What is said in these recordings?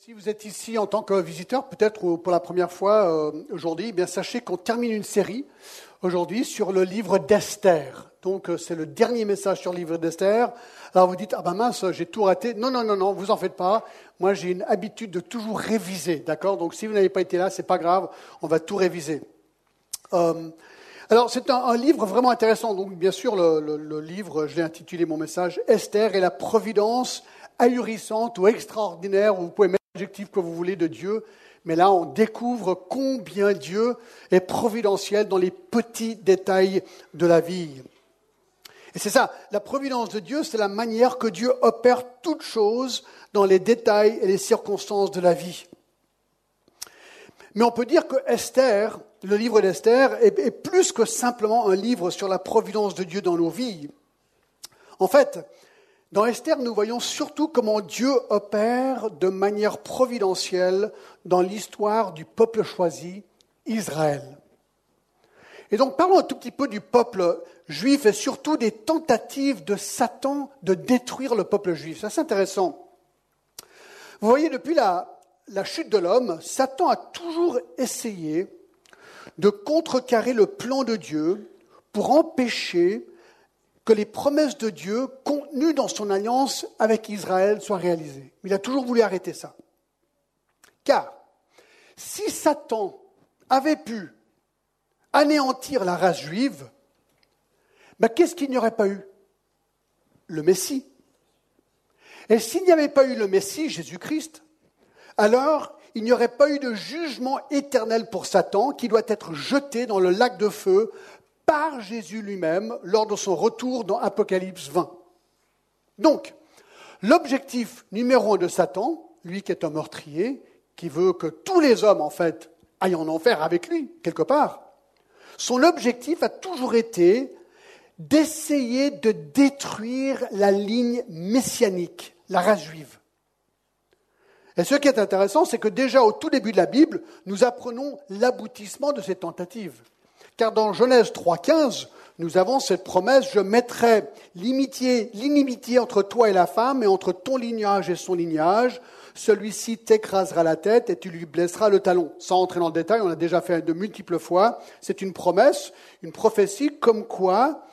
Si vous êtes ici en tant que visiteur, peut-être pour la première fois euh, aujourd'hui, eh bien sachez qu'on termine une série aujourd'hui sur le livre d'Esther. Donc euh, c'est le dernier message sur le livre d'Esther. Alors vous dites ah ben mince, j'ai tout raté. Non non non non, vous en faites pas. Moi j'ai une habitude de toujours réviser, d'accord? Donc si vous n'avez pas été là, c'est pas grave, on va tout réviser. Euh, alors c'est un, livre vraiment intéressant. Donc bien sûr le, livre, je l'ai intitulé mon message Esther et la providence ahurissante ou extraordinaire. Vous pouvez que vous voulez de Dieu, mais là on découvre combien Dieu est providentiel dans les petits détails de la vie. Et c'est ça, la providence de Dieu, c'est la manière que Dieu opère toutes choses dans les détails et les circonstances de la vie. Mais on peut dire que Esther, le livre d'Esther, est, plus que simplement un livre sur la providence de Dieu dans nos vies. En fait, dans Esther, nous voyons surtout comment Dieu opère de manière providentielle dans l'histoire du peuple choisi, Israël. Et donc parlons un tout petit peu du peuple juif et surtout des tentatives de Satan de détruire le peuple juif. C'est intéressant. Vous voyez, depuis la, la chute de l'homme, Satan a toujours essayé de contrecarrer le plan de Dieu pour empêcher que les promesses de Dieu contenues dans son alliance avec Israël soient réalisées. Il a toujours voulu arrêter ça. Car si Satan avait pu anéantir la race juive, ben qu'est-ce qu'il n'y aurait pas eu? Le Messie. Et s'il n'y avait pas eu le Messie, Jésus-Christ, alors il n'y aurait pas eu de jugement éternel pour Satan qui doit être jeté dans le lac de feu par Jésus lui-même lors de son retour dans Apocalypse 20. Donc, l'objectif numéro un de Satan, lui qui est un meurtrier, qui veut que tous les hommes, en fait, aillent en enfer avec lui, quelque part, son objectif a toujours été d'essayer de détruire la ligne messianique, la race juive. Et ce qui est intéressant, c'est que déjà au tout début de la Bible, nous apprenons l'aboutissement de ces tentatives. Car dans Genèse 3.15, nous avons cette promesse, je mettrai l'inimitié entre toi et la femme et entre ton lignage et son lignage. Celui-ci t'écrasera la tête et tu lui blesseras le talon. Sans entrer dans le détail, on a déjà fait de multiples fois. C'est une promesse, une prophétie comme quoi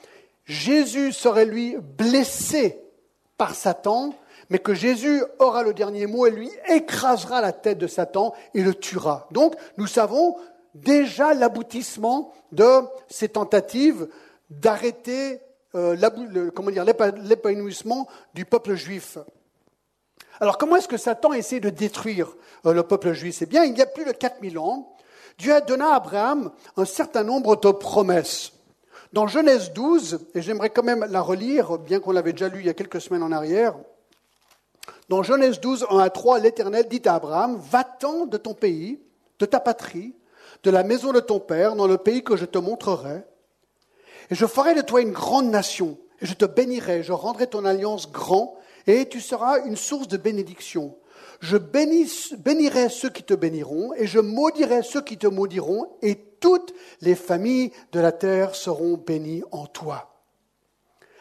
Jésus serait lui blessé par Satan, mais que Jésus aura le dernier mot et lui écrasera la tête de Satan et le tuera. Donc, nous savons déjà l'aboutissement de ces tentatives d'arrêter euh, l'épanouissement du peuple juif. Alors comment est-ce que Satan essaie de détruire euh, le peuple juif? Eh bien, il y a plus de 4000 ans, Dieu a donné à Abraham un certain nombre de promesses. Dans Genèse 12, et j'aimerais quand même la relire, bien qu'on l'avait déjà lu il y a quelques semaines en arrière, dans Genèse 12, 1 à 3, l'Éternel dit à Abraham, va-t'en de ton pays, de ta patrie, de la maison de ton père, dans le pays que je te montrerai. Et je ferai de toi une grande nation, et je te bénirai, je rendrai ton alliance grand, et tu seras une source de bénédiction. Je bénirai ceux qui te béniront, et je maudirai ceux qui te maudiront, et toutes les familles de la terre seront bénies en toi.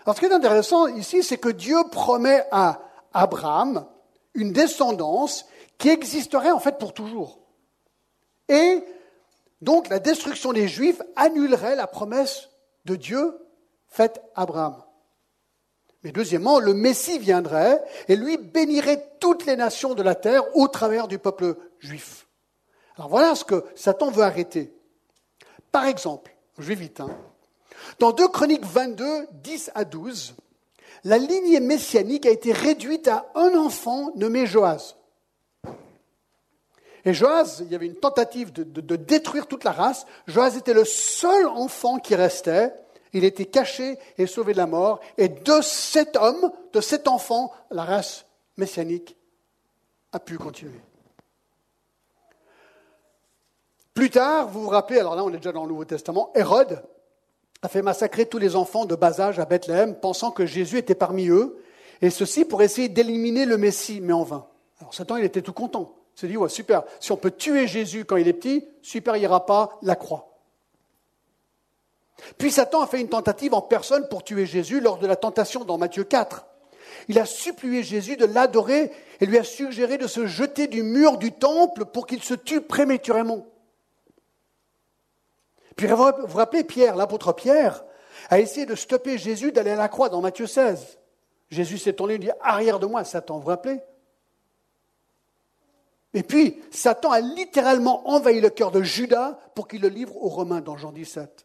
Alors ce qui est intéressant ici, c'est que Dieu promet à Abraham une descendance qui existerait en fait pour toujours. Et donc la destruction des Juifs annulerait la promesse de Dieu faite à Abraham. Mais deuxièmement, le Messie viendrait et lui bénirait toutes les nations de la terre au travers du peuple juif. Alors voilà ce que Satan veut arrêter. Par exemple, je vais vite, dans 2 Chroniques 22, 10 à 12, la lignée messianique a été réduite à un enfant nommé Joas. Et Joas, il y avait une tentative de, détruire toute la race. Joas était le seul enfant qui restait. Il était caché et sauvé de la mort. Et de cet homme, de cet enfant, la race messianique a pu continuer. Plus tard, vous vous rappelez, alors là on est déjà dans le Nouveau Testament, Hérode a fait massacrer tous les enfants de bas âge à Bethléem, pensant que Jésus était parmi eux, et ceci pour essayer d'éliminer le Messie, mais en vain. Alors Satan, il était tout content. S'est dit, ouais, super, si on peut tuer Jésus quand il est petit, super, il n'y aura pas la croix. Puis Satan a fait une tentative en personne pour tuer Jésus lors de la tentation dans Matthieu 4. il a supplié Jésus de l'adorer et lui a suggéré de se jeter du mur du temple pour qu'il se tue prématurément. Puis vous vous rappelez, Pierre, l'apôtre Pierre, a essayé de stopper Jésus d'aller à la croix dans Matthieu 16. Jésus s'est tourné et dit Arrière de moi, Satan, vous vous rappelez? Et puis, Satan a littéralement envahi le cœur de Judas pour qu'il le livre aux Romains dans Jean 17.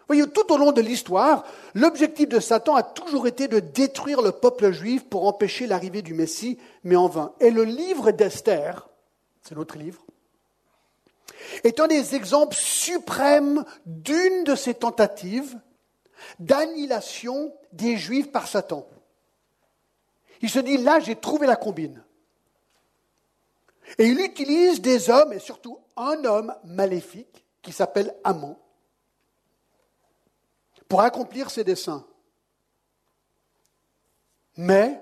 Vous voyez, tout au long de l'histoire, l'objectif de Satan a toujours été de détruire le peuple juif pour empêcher l'arrivée du Messie, mais en vain. Et le livre d'Esther, c'est notre livre, est un des exemples suprêmes d'une de ces tentatives d'annihilation des Juifs par Satan. Il se dit, là, j'ai trouvé la combine. Et il utilise des hommes, et surtout un homme maléfique, qui s'appelle Amon, pour accomplir ses desseins. Mais,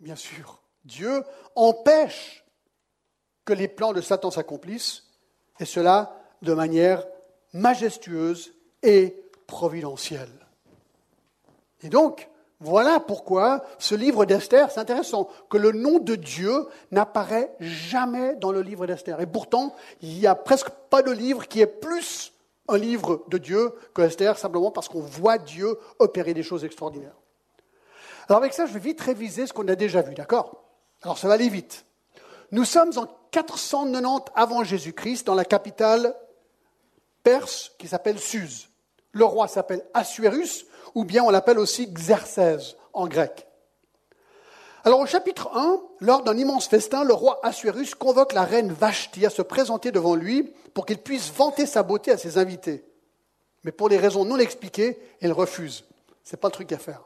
bien sûr, Dieu empêche que les plans de Satan s'accomplissent et cela de manière majestueuse et providentielle. Et donc, voilà pourquoi ce livre d'Esther, c'est intéressant, que le nom de Dieu n'apparaît jamais dans le livre d'Esther. Et pourtant, il n'y a presque pas de livre qui est plus un livre de Dieu que Esther, simplement parce qu'on voit Dieu opérer des choses extraordinaires. Alors avec ça, je vais vite réviser ce qu'on a déjà vu, d'accord? Alors ça va aller vite. Nous sommes en 490 avant Jésus-Christ dans la capitale perse qui s'appelle Suse. Le roi s'appelle Assuérus, ou bien on l'appelle aussi Xerxès en grec. Alors au chapitre 1, lors d'un immense festin, le roi Assuérus convoque la reine Vashti à se présenter devant lui pour qu'il puisse vanter sa beauté à ses invités. Mais pour des raisons non expliquées, elle refuse. Ce n'est pas le truc à faire.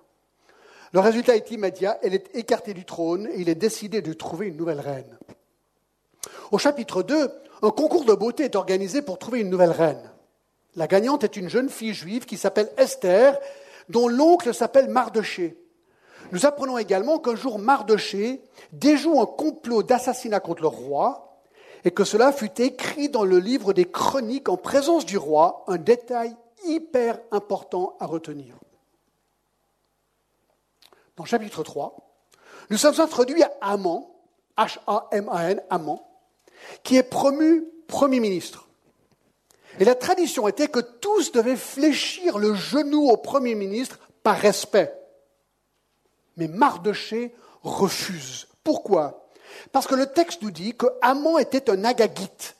Le résultat est immédiat, elle est écartée du trône et il est décidé de trouver une nouvelle reine. Au chapitre 2, un concours de beauté est organisé pour trouver une nouvelle reine. La gagnante est une jeune fille juive qui s'appelle Esther, dont l'oncle s'appelle Mardoché. Nous apprenons également qu'un jour Mardoché déjoue un complot d'assassinat contre le roi et que cela fut écrit dans le livre des chroniques en présence du roi, un détail hyper important à retenir. Dans chapitre 3, nous sommes introduits à Haman, H-A-M-A-N, Haman, qui est promu Premier ministre. Et la tradition était que tous devaient fléchir le genou au Premier ministre par respect. Mais Mardoché refuse. Pourquoi? Parce que le texte nous dit que Haman était un agagite,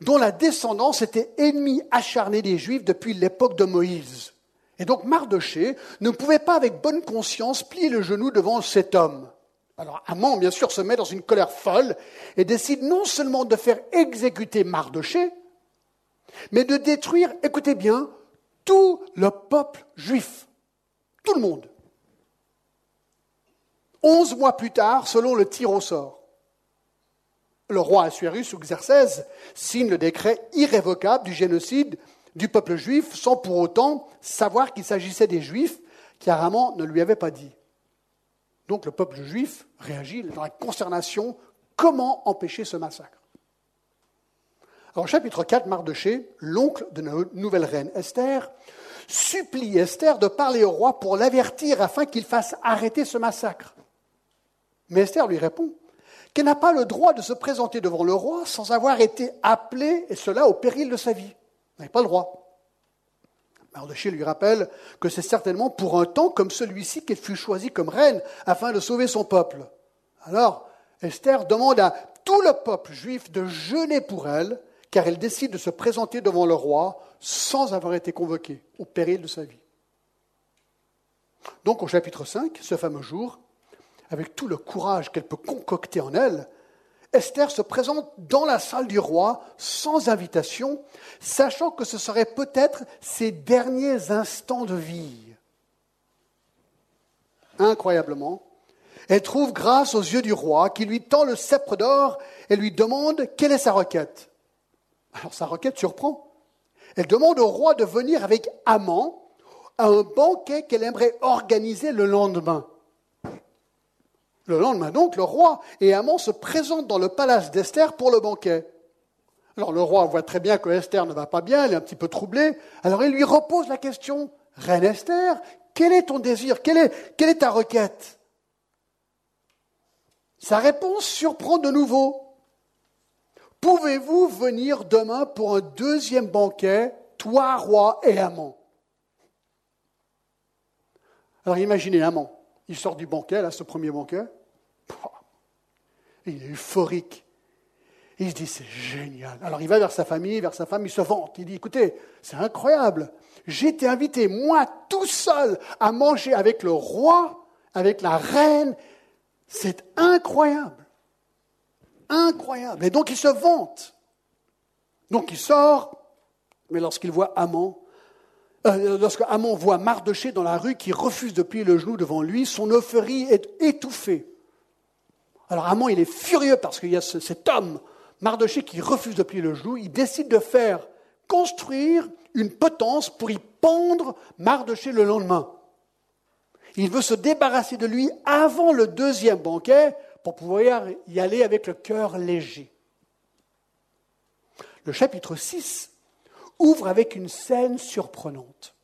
dont la descendance était ennemie acharnée des Juifs depuis l'époque de Moïse. Et donc Mardoché ne pouvait pas avec bonne conscience plier le genou devant cet homme. Alors Amon, bien sûr, se met dans une colère folle et décide non seulement de faire exécuter Mardoché, mais de détruire, écoutez bien, tout le peuple juif. Tout le monde. Onze mois plus tard, selon le tir au sort, le roi Assuérus ou Xerxès signe le décret irrévocable du génocide du peuple juif sans pour autant savoir qu'il s'agissait des juifs qui ne lui avait pas dit. Donc le peuple juif réagit dans la consternation. Comment empêcher ce massacre? Alors, chapitre 4, Mardoché, l'oncle de notre nouvelle reine Esther, supplie Esther de parler au roi pour l'avertir afin qu'il fasse arrêter ce massacre. Mais Esther lui répond qu'elle n'a pas le droit de se présenter devant le roi sans avoir été appelée, et cela au péril de sa vie. Elle n'a pas le droit. Mardoché lui rappelle que c'est certainement pour un temps comme celui-ci qu'elle fut choisie comme reine afin de sauver son peuple. Alors, Esther demande à tout le peuple juif de jeûner pour elle, car elle décide de se présenter devant le roi sans avoir été convoquée, au péril de sa vie. Donc au chapitre 5, ce fameux jour, avec tout le courage qu'elle peut concocter en elle, Esther se présente dans la salle du roi sans invitation, sachant que ce serait peut-être ses derniers instants de vie. Incroyablement, elle trouve grâce aux yeux du roi qui lui tend le sceptre d'or et lui demande quelle est sa requête. Alors sa requête surprend. Elle demande au roi de venir avec Amant à un banquet qu'elle aimerait organiser le lendemain. Le lendemain donc, le roi et Amon se présentent dans le palace d'Esther pour le banquet. Alors le roi voit très bien que Esther ne va pas bien, elle est un petit peu troublée. Alors il lui repose la question, Reine Esther, quel est ton désir? Quelle est, quelle est ta requête? Sa réponse surprend de nouveau. Pouvez-vous venir demain pour un deuxième banquet, toi, roi et amant? Alors imaginez amant. Il sort du banquet, là, ce premier banquet. Il est euphorique. Il se dit, c'est génial. Alors il va vers sa famille, vers sa femme, il se vante. Il dit, écoutez, c'est incroyable. J'ai été invité, moi, tout seul, à manger avec le roi, avec la reine. C'est incroyable. Incroyable. Et donc il se vante. Donc il sort, mais lorsqu'il voit Amon, euh, lorsque Amon voit Mardoché dans la rue qui refuse de plier le genou devant lui, son euphorie est étouffée. Alors Amon, il est furieux parce qu'il y a cet homme Mardoché qui refuse de plier le genou, il décide de faire construire une potence pour y pendre Mardoché le lendemain. Il veut se débarrasser de lui avant le deuxième banquet pour pouvoir y aller avec le cœur léger. Le chapitre 6 ouvre avec une scène surprenante.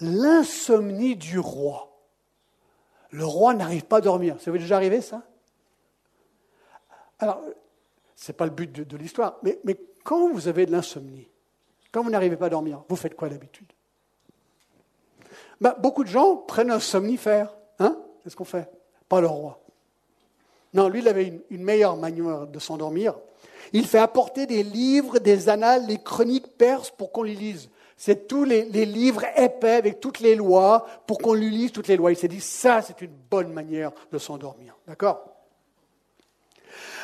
L'insomnie du roi. Le roi n'arrive pas à dormir. Ça vous est déjà arrivé ça? Alors, ce n'est pas le but de, l'histoire. Mais, quand vous avez de l'insomnie, quand vous n'arrivez pas à dormir, vous faites quoi d'habitude? Ben, Beaucoup de gens prennent un somnifère. Hein Qu'est-ce qu'on fait Pas le roi. Non, lui, il avait une, meilleure manière de s'endormir. Il fait apporter des livres, des annales, les chroniques perses pour qu'on les lise. C'est tous les, les, livres épais avec toutes les lois pour qu'on lui lise toutes les lois. Il s'est dit, ça, c'est une bonne manière de s'endormir. D'accord?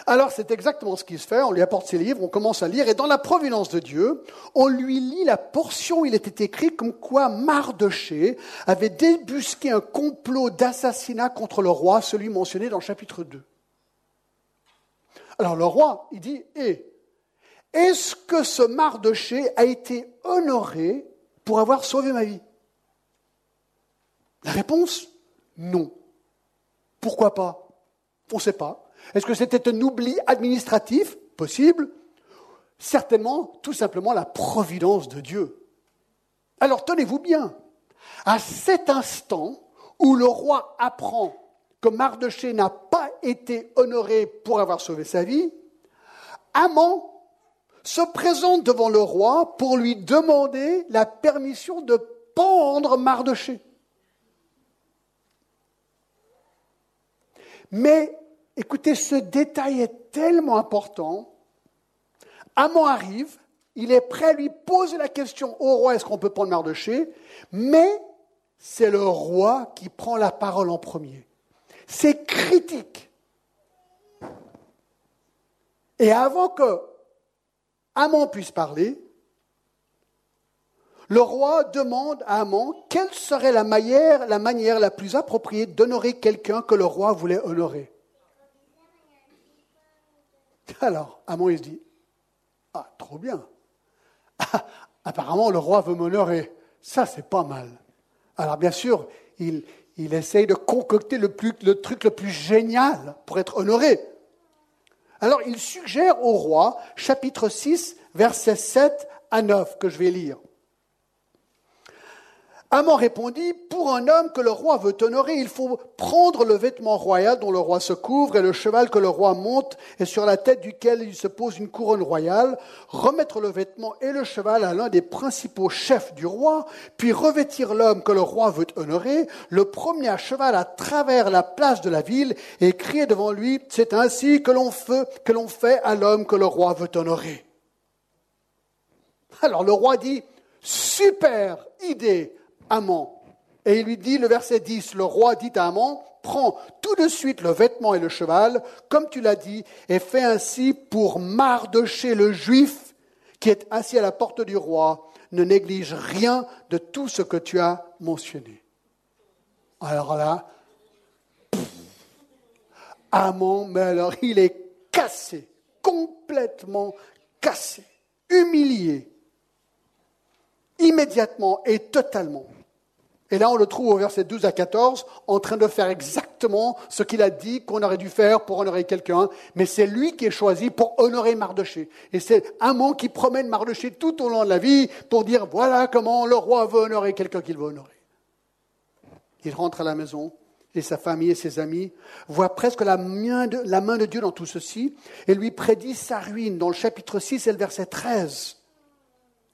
Alors c'est exactement ce qui se fait, on lui apporte ses livres, on commence à lire, et dans la providence de Dieu, on lui lit la portion où il était écrit comme quoi Mardoché avait débusqué un complot d'assassinat contre le roi, celui mentionné dans le chapitre 2. Alors le roi, il dit, eh, est-ce que ce Mardoché a été honoré pour avoir sauvé ma vie? La réponse, non. Pourquoi pas? On ne sait pas. Est-ce que c'était un oubli administratif? Possible. Certainement, tout simplement, la providence de Dieu. Alors tenez-vous bien, à cet instant où le roi apprend que Mardoché n'a pas été honoré pour avoir sauvé sa vie, Amon se présente devant le roi pour lui demander la permission de pendre Mardoché. Mais Écoutez, ce détail est tellement important. Amon arrive, il est prêt à lui poser la question au roi, est-ce qu'on peut prendre Mardoché Mais c'est le roi qui prend la parole en premier. C'est critique. Et avant que Amon puisse parler, le roi demande à Amon quelle serait la manière, la plus appropriée d'honorer quelqu'un que le roi voulait honorer. Alors, Amon, il se dit, ah, trop bien. apparemment, le roi veut m'honorer. Ça, c'est pas mal. Alors, bien sûr, il, il essaye de concocter le, truc le plus génial pour être honoré. Alors, il suggère au roi, chapitre 6, versets 7 à 9, que je vais lire. Amon répondit, Pour un homme que le roi veut honorer, il faut prendre le vêtement royal dont le roi se couvre et le cheval que le roi monte et sur la tête duquel il se pose une couronne royale, remettre le vêtement et le cheval à l'un des principaux chefs du roi, puis revêtir l'homme que le roi veut honorer, le promener à cheval à travers la place de la ville et crier devant lui, C'est ainsi que l'on fait, que l'on fait à l'homme que le roi veut honorer. Alors le roi dit, Super idée, Amon. Et il lui dit, le verset 10, le roi dit à Amon, prends tout de suite le vêtement et le cheval, comme tu l'as dit, et fais ainsi pour Mardoché le juif qui est assis à la porte du roi. Ne néglige rien de tout ce que tu as mentionné. Alors là, Amon, mais alors il est cassé, complètement cassé, humilié, immédiatement et totalement. Et là, on le trouve au verset 12 à 14, en train de faire exactement ce qu'il a dit qu'on aurait dû faire pour honorer quelqu'un, mais c'est lui qui est choisi pour honorer Mardoché. Et c'est Amon qui promène Mardoché tout au long de la vie pour dire voilà comment le roi veut honorer quelqu'un qu'il veut honorer. Il rentre à la maison et sa famille et ses amis, voit presque la main, de, la main de Dieu dans tout ceci et lui prédit sa ruine dans le chapitre 6 et le verset 13.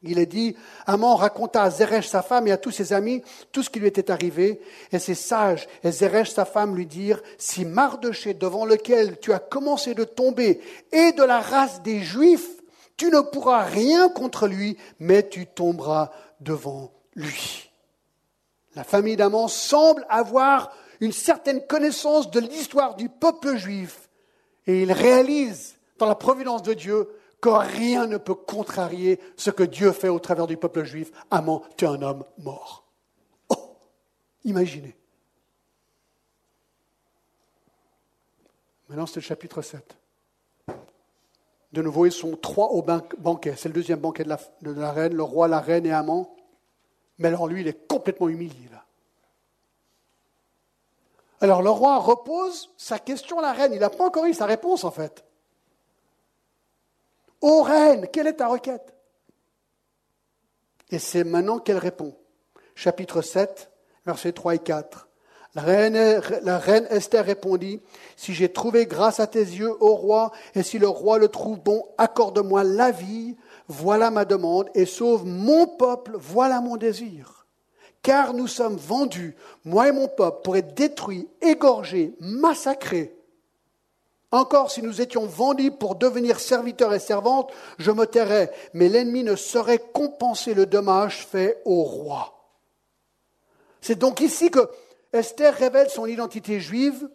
Il est dit, Amon raconta à Zeresh sa femme et à tous ses amis tout ce qui lui était arrivé, et ses sages et Zeresh sa femme lui dirent, si Mardoché devant lequel tu as commencé de tomber est de la race des Juifs, tu ne pourras rien contre lui, mais tu tomberas devant lui. La famille d'Amon semble avoir une certaine connaissance de l'histoire du peuple juif, et il réalise dans la providence de Dieu que rien ne peut contrarier ce que Dieu fait au travers du peuple juif. Amon, tu es un homme mort. Oh, imaginez. Maintenant, c'est le chapitre 7. De nouveau, ils sont trois au banquet. C'est le deuxième banquet de la, reine, le roi, la reine et Amon. Mais alors lui, il est complètement humilié là. Alors le roi repose sa question à la reine. Il n'a pas encore eu sa réponse en fait. Ô reine, quelle est ta requête? Et c'est maintenant qu'elle répond. Chapitre 7, versets 3 et 4. La reine, la reine, Esther répondit, Si j'ai trouvé grâce à tes yeux, ô roi, et si le roi le trouve bon, accorde-moi la vie, voilà ma demande, et sauve mon peuple, voilà mon désir. Car nous sommes vendus, moi et mon peuple, pour être détruits, égorgés, massacrés. Encore si nous étions vendus pour devenir serviteurs et servantes, je me tairais, mais l'ennemi ne saurait compenser le dommage fait au roi. C'est donc ici que Esther révèle son identité juive,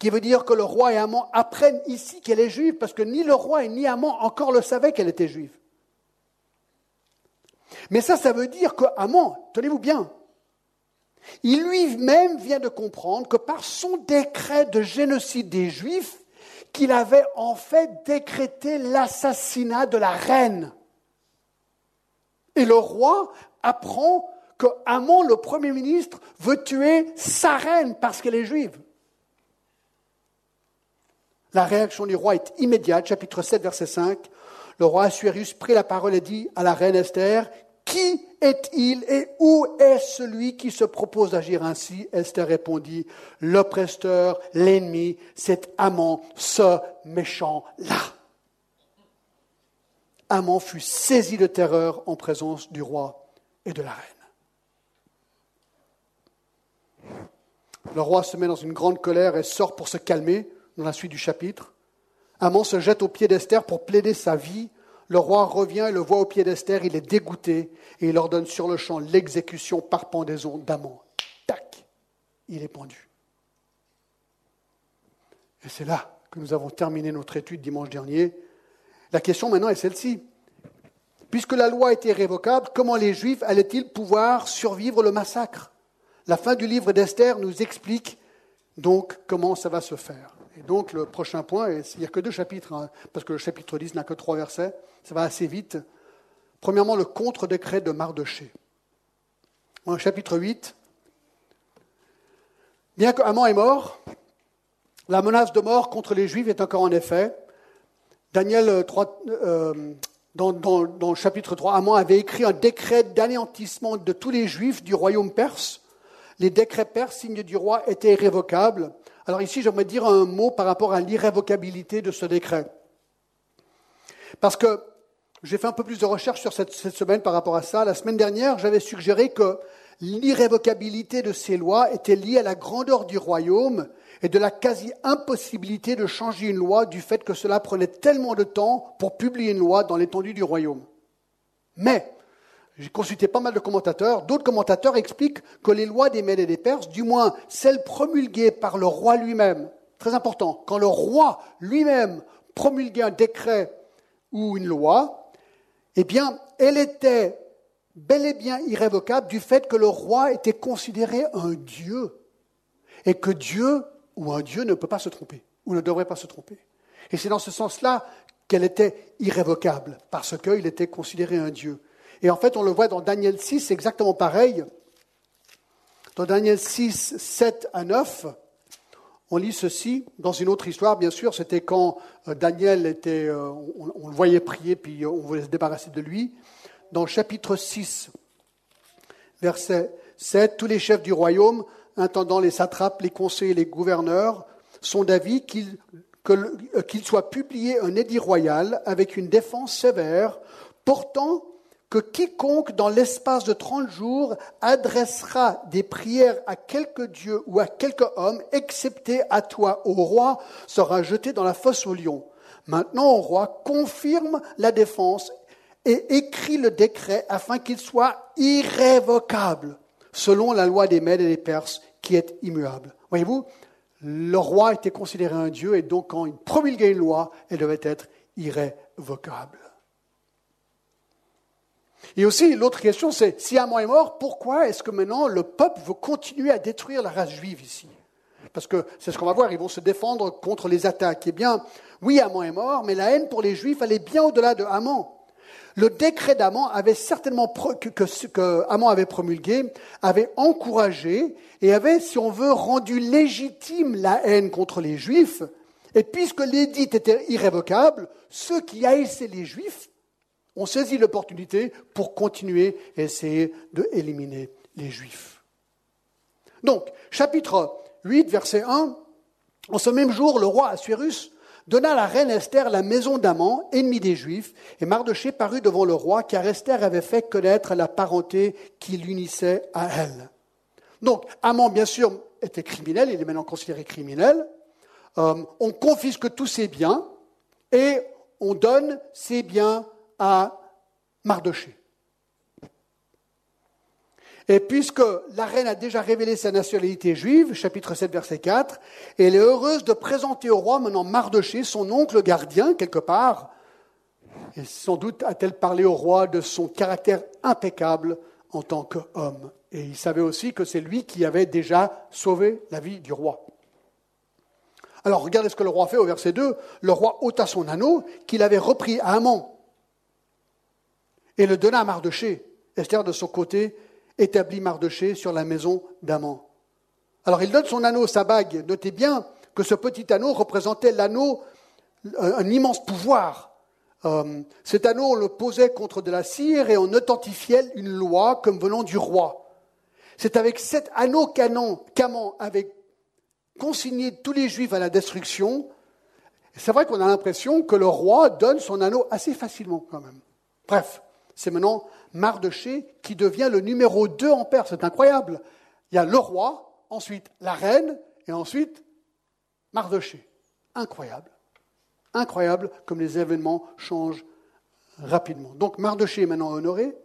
qui veut dire que le roi et Amon apprennent ici qu'elle est juive, parce que ni le roi ni Amon encore le savaient qu'elle était juive. Mais ça, ça veut dire que Amon, tenez-vous bien, il lui-même vient de comprendre que par son décret de génocide des Juifs, qu'il avait en fait décrété l'assassinat de la reine. Et le roi apprend que Amon, le Premier ministre, veut tuer sa reine parce qu'elle est juive. La réaction du roi est immédiate, chapitre 7, verset 5. Le roi Assuérus prit la parole et dit à la reine Esther, Qui est-il et où est celui qui se propose d'agir ainsi? Esther répondit, l'oppresseur, l'ennemi, c'est Amon, ce méchant-là. Amon fut saisi de terreur en présence du roi et de la reine. Le roi se met dans une grande colère et sort pour se calmer dans la suite du chapitre. Amon se jette aux pieds d'Esther pour plaider sa vie le roi revient et le voit au pied d'Esther, il est dégoûté et il ordonne sur le champ l'exécution par pendaison d'Amon. Tac, il est pendu. Et c'est là que nous avons terminé notre étude dimanche dernier. La question maintenant est celle-ci. Puisque la loi était irrévocable, comment les Juifs allaient-ils pouvoir survivre le massacre? La fin du livre d'Esther nous explique donc comment ça va se faire. Et donc le prochain point, il n'y a que deux chapitres, hein, parce que le chapitre 10 n'a que trois versets, ça va assez vite. Premièrement, le contre-décret de Mardoché. Chapitre 8, bien que Haman est mort, la menace de mort contre les Juifs est encore en effet. Daniel 3, euh, dans, le chapitre 3, Haman avait écrit un décret d'anéantissement de tous les Juifs du royaume perse. Les décrets perses, signes du roi, étaient irrévocables. Alors ici, j'aimerais dire un mot par rapport à l'irrévocabilité de ce décret. Parce que j'ai fait un peu plus de recherche sur cette, semaine par rapport à ça. La semaine dernière, j'avais suggéré que l'irrévocabilité de ces lois était liée à la grandeur du royaume et de la quasi-impossibilité de changer une loi du fait que cela prenait tellement de temps pour publier une loi dans l'étendue du royaume. Mais, j'ai consulté pas mal de commentateurs, d'autres commentateurs expliquent que les lois des Mèdes et des Perses, du moins celles promulguées par le roi lui-même, très important, quand le roi lui-même promulguait un décret ou une loi, eh bien, elle était bel et bien irrévocable du fait que le roi était considéré un Dieu et que Dieu ou un Dieu ne peut pas se tromper ou ne devrait pas se tromper. Et c'est dans ce sens-là qu'elle était irrévocable, parce qu'il était considéré un Dieu. Et en fait, on le voit dans Daniel 6, c'est exactement pareil. Dans Daniel 6, 7 à 9, on lit ceci dans une autre histoire, bien sûr, c'était quand euh, Daniel était, euh, on, le voyait prier, puis on voulait se débarrasser de lui. Dans chapitre 6, verset 7, tous les chefs du royaume intendant les satrapes, les conseillers, les gouverneurs, sont d'avis qu'il soit publié un édit royal avec une défense sévère, portant que quiconque dans l'espace de trente jours adressera des prières à quelque dieu ou à quelque homme, excepté à toi, ô roi, sera jeté dans la fosse au lion. Maintenant, ô roi, confirme la défense et écrit le décret afin qu'il soit irrévocable, selon la loi des Mèdes et des Perses, qui est immuable. Voyez-vous, le roi était considéré un dieu et donc quand il promulguait une loi, elle devait être irrévocable. Et aussi, l'autre question, c'est si Amon est mort, pourquoi est-ce que maintenant le peuple veut continuer à détruire la race juive ici? Parce que c'est ce qu'on va voir, ils vont se défendre contre les attaques. Eh bien, oui, Amon est mort, mais la haine pour les juifs allait bien au-delà de Amon. Le décret d'Amon avait certainement que, que, que Amon avait promulgué avait encouragé et avait, si on veut, rendu légitime la haine contre les Juifs. Et puisque l'édit était irrévocable, ceux qui haïssaient les Juifs ont saisi l'opportunité pour continuer à essayer d'éliminer les Juifs. Donc, chapitre 8, verset 1. En ce même jour, le roi Assuérus donna à la reine Esther la maison d'Aman, ennemi des Juifs, et Mardoché parut devant le roi, car Esther avait fait connaître la parenté qui l'unissait à elle. Donc, Aman, bien sûr, était criminel, il est maintenant considéré criminel. Euh, on confisque tous ses biens et on donne ses biens à Mardoché. Et puisque la reine a déjà révélé sa nationalité juive, chapitre 7, verset 4, elle est heureuse de présenter au roi maintenant Mardoché, son oncle gardien, quelque part. Et sans doute a-t-elle parlé au roi de son caractère impeccable en tant qu'homme. Et il savait aussi que c'est lui qui avait déjà sauvé la vie du roi. Alors regardez ce que le roi fait au verset 2. Le roi ôta son anneau qu'il avait repris à Amon et le donna à Mardoché. Esther, de son côté, établit Mardoché sur la maison d'Aman. Alors il donne son anneau, sa bague. Notez bien que ce petit anneau représentait l'anneau, un immense pouvoir. Euh, cet anneau, on le posait contre de la cire et on authentifiait une loi comme venant du roi. C'est avec cet anneau canon qu'Aman avait consigné tous les juifs à la destruction. C'est vrai qu'on a l'impression que le roi donne son anneau assez facilement quand même. Bref, c'est maintenant Mardoché qui devient le numéro 2 en Perse. C'est incroyable. Il y a le roi, ensuite la reine, et ensuite Mardoché. Incroyable. Incroyable comme les événements changent rapidement. Donc Mardoché est maintenant honoré.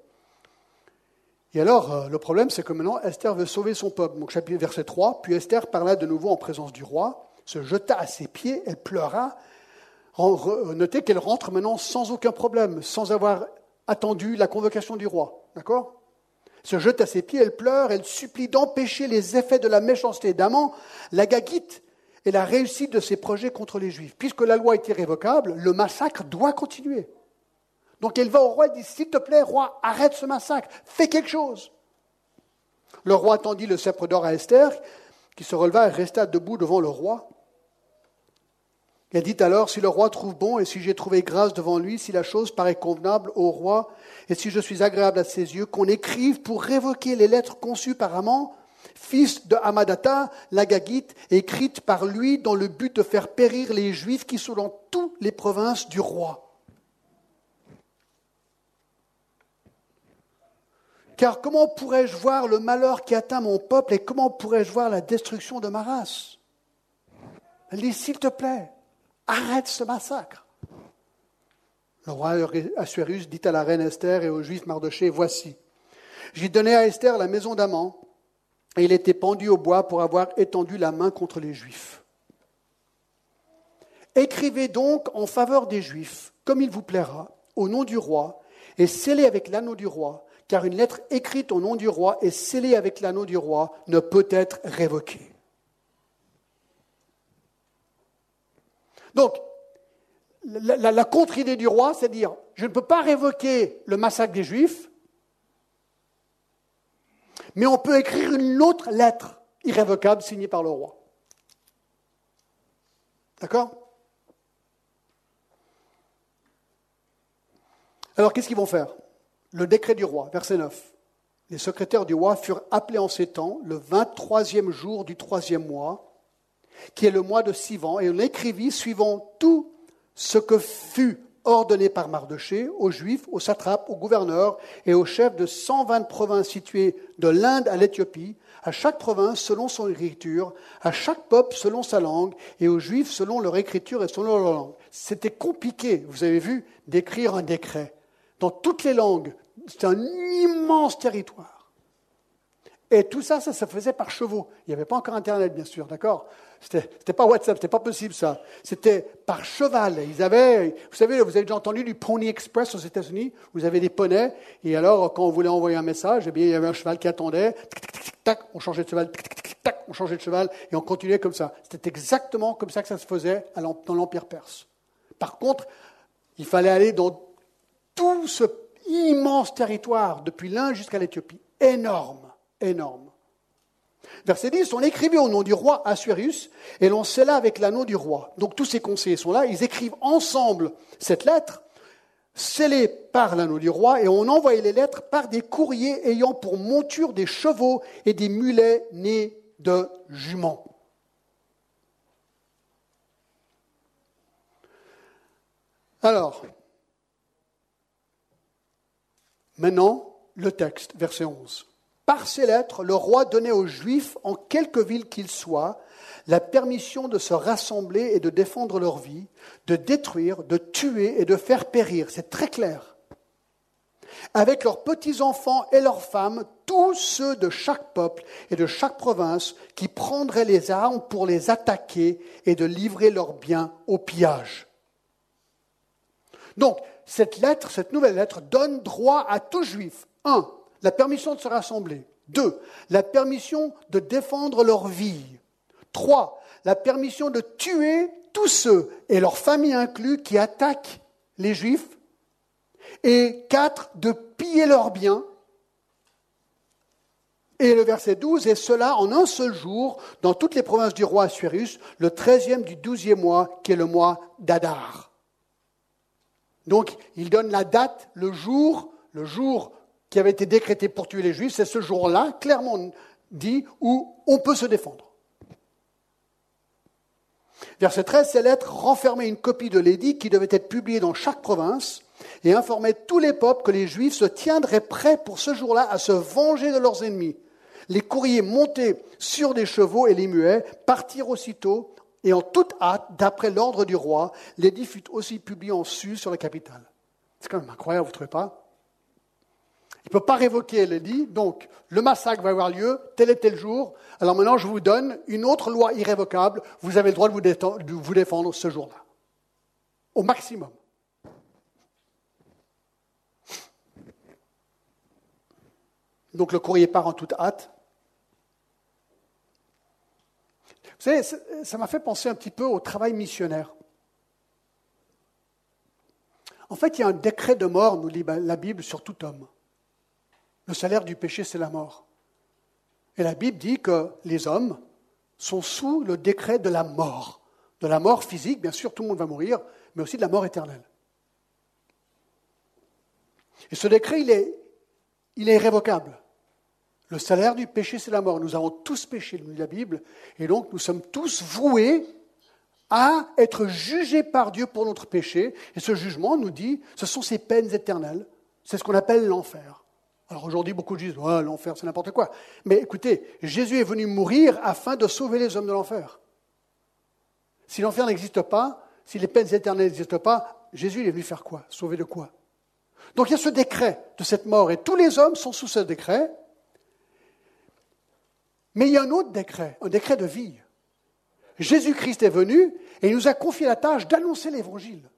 Et alors, euh, le problème, c'est que maintenant, Esther veut sauver son peuple. Donc, chapitre verset 3, puis Esther parla de nouveau en présence du roi, se jeta à ses pieds, elle pleura. Notez qu'elle rentre maintenant sans aucun problème, sans avoir attendu la convocation du roi. D'accord? Se jette à ses pieds, elle pleure, elle supplie d'empêcher les effets de la méchanceté d'Aman, la gaguite et la réussite de ses projets contre les Juifs. Puisque la loi est irrévocable, le massacre doit continuer. Donc elle va au roi et dit S'il te plaît, roi, arrête ce massacre, fais quelque chose. Le roi tendit le sceptre d'or à Esther, qui se releva et resta debout devant le roi. Elle dit alors, si le roi trouve bon et si j'ai trouvé grâce devant lui, si la chose paraît convenable au roi et si je suis agréable à ses yeux, qu'on écrive pour révoquer les lettres conçues par Amon, fils de Hamadata, l'Agagite, écrites par lui dans le but de faire périr les Juifs qui sont dans toutes les provinces du roi. Car comment pourrais-je voir le malheur qui atteint mon peuple et comment pourrais-je voir la destruction de ma race? S'il te plaît, Arrête ce massacre. Le roi Assuérus dit à la reine Esther et aux juifs Mardoché, Voici, j'ai donné à Esther la maison d'Aman, et il était pendu au bois pour avoir étendu la main contre les juifs. Écrivez donc en faveur des juifs, comme il vous plaira, au nom du roi, et scellez avec l'anneau du roi, car une lettre écrite au nom du roi et scellée avec l'anneau du roi ne peut être révoquée. Donc, la, contre-idée du roi, c'est dire, je ne peux pas révoquer le massacre des Juifs, mais on peut écrire une autre lettre irrévocable signée par le roi. D'accord? Alors qu'est-ce qu'ils vont faire? Le décret du roi, verset 9. les secrétaires du roi furent appelés en ces temps, le 23e jour du troisième mois, qui est le mois de Sivan, et on écrivit suivant tout ce que fut ordonné par Mardoché aux Juifs, aux satrapes, aux gouverneurs et aux chefs de 120 provinces situées de l'Inde à l'Éthiopie, à chaque province selon son écriture, à chaque peuple selon sa langue, et aux Juifs selon leur écriture et selon leur langue. C'était compliqué, vous avez vu, d'écrire un décret. Dans toutes les langues, c'est un immense territoire. Et tout ça, ça se faisait par chevaux. Il n'y avait pas encore Internet, bien sûr, d'accord? C'était, pas WhatsApp, c'était pas possible ça. C'était par cheval. Ils avaient, vous savez, vous avez déjà entendu du Pony Express aux États-Unis? Vous avez des poneys, et alors quand on voulait envoyer un message, eh bien, il y avait un cheval qui attendait. tac, on changeait de cheval. tac, on changeait de cheval, et on continuait comme ça. C'était exactement comme ça que ça se faisait dans l'Empire perse. Par contre, il fallait aller dans tout ce immense territoire, depuis l'Inde jusqu'à l'Éthiopie. Énorme énorme. Verset 10, on écrivait au nom du roi Assuérus et l'on scella avec l'anneau du roi. Donc tous ces conseillers sont là, ils écrivent ensemble cette lettre, scellée par l'anneau du roi, et on envoyait les lettres par des courriers ayant pour monture des chevaux et des mulets nés de juments. Alors, maintenant, le texte, verset 11. Par ces lettres, le roi donnait aux Juifs, en quelque ville qu'ils soient, la permission de se rassembler et de défendre leur vie, de détruire, de tuer et de faire périr. C'est très clair. Avec leurs petits-enfants et leurs femmes, tous ceux de chaque peuple et de chaque province qui prendraient les armes pour les attaquer et de livrer leurs biens au pillage. Donc, cette lettre, cette nouvelle lettre, donne droit à tout juif, un, la permission de se rassembler. Deux, la permission de défendre leur vie. Trois, la permission de tuer tous ceux, et leurs familles inclus, qui attaquent les Juifs. Et quatre, de piller leurs biens. Et le verset 12, et cela en un seul jour, dans toutes les provinces du roi Assuérus, le treizième du douzième mois, qui est le mois d'Adar. Donc, il donne la date, le jour, le jour qui avait été décrété pour tuer les Juifs, c'est ce jour-là, clairement dit, où on peut se défendre. Verset 13, ces lettres renfermaient une copie de l'édit qui devait être publiée dans chaque province et informaient tous les peuples que les Juifs se tiendraient prêts pour ce jour-là à se venger de leurs ennemis. Les courriers montés sur des chevaux et les muets partirent aussitôt et en toute hâte, d'après l'ordre du roi, l'édit fut aussi publié en sus sur la capitale. C'est quand même incroyable, vous ne trouvez pas? Il ne peut pas révoquer l'édit, donc le massacre va avoir lieu tel et tel jour. Alors maintenant, je vous donne une autre loi irrévocable. Vous avez le droit de vous défendre ce jour-là. Au maximum. Donc le courrier part en toute hâte. Vous savez, ça m'a fait penser un petit peu au travail missionnaire. En fait, il y a un décret de mort, nous dit la Bible, sur tout homme. Le salaire du péché, c'est la mort. Et la Bible dit que les hommes sont sous le décret de la mort. De la mort physique, bien sûr, tout le monde va mourir, mais aussi de la mort éternelle. Et ce décret, il est, irrévocable. Le salaire du péché, c'est la mort. Nous avons tous péché, nous dit la Bible, et donc nous sommes tous voués à être jugés par Dieu pour notre péché. Et ce jugement nous dit, ce sont ces peines éternelles. C'est ce qu'on appelle l'enfer. Alors aujourd'hui, beaucoup disent l'enfer, c'est n'importe quoi. Mais écoutez, Jésus est venu mourir afin de sauver les hommes de l'enfer. Si l'enfer n'existe pas, si les peines éternelles n'existent pas, Jésus est venu faire quoi? Sauver de quoi? Donc il y a ce décret de cette mort, et tous les hommes sont sous ce décret. Mais il y a un autre décret, un décret de vie. Jésus-Christ est venu et il nous a confié la tâche d'annoncer l'évangile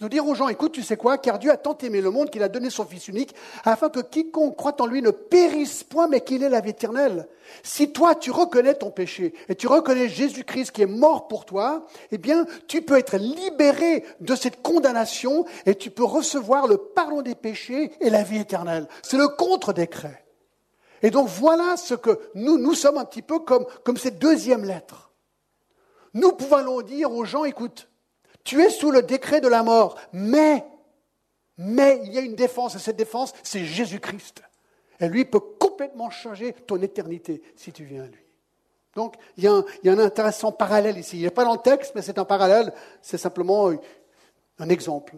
de dire aux gens, écoute, tu sais quoi, car Dieu a tant aimé le monde qu'il a donné son Fils unique, afin que quiconque croit en lui ne périsse point, mais qu'il ait la vie éternelle. Si toi, tu reconnais ton péché, et tu reconnais Jésus-Christ qui est mort pour toi, eh bien, tu peux être libéré de cette condamnation, et tu peux recevoir le pardon des péchés et la vie éternelle. C'est le contre-décret. Et donc voilà ce que nous, nous sommes un petit peu comme, comme cette deuxième lettre. Nous pouvons dire aux gens, écoute, tu es sous le décret de la mort, mais, mais il y a une défense, et cette défense, c'est Jésus-Christ. Et lui peut complètement changer ton éternité si tu viens à lui. Donc, il y, a un, intéressant parallèle ici. Il n'est pas dans le texte, mais c'est un parallèle. C'est simplement un exemple.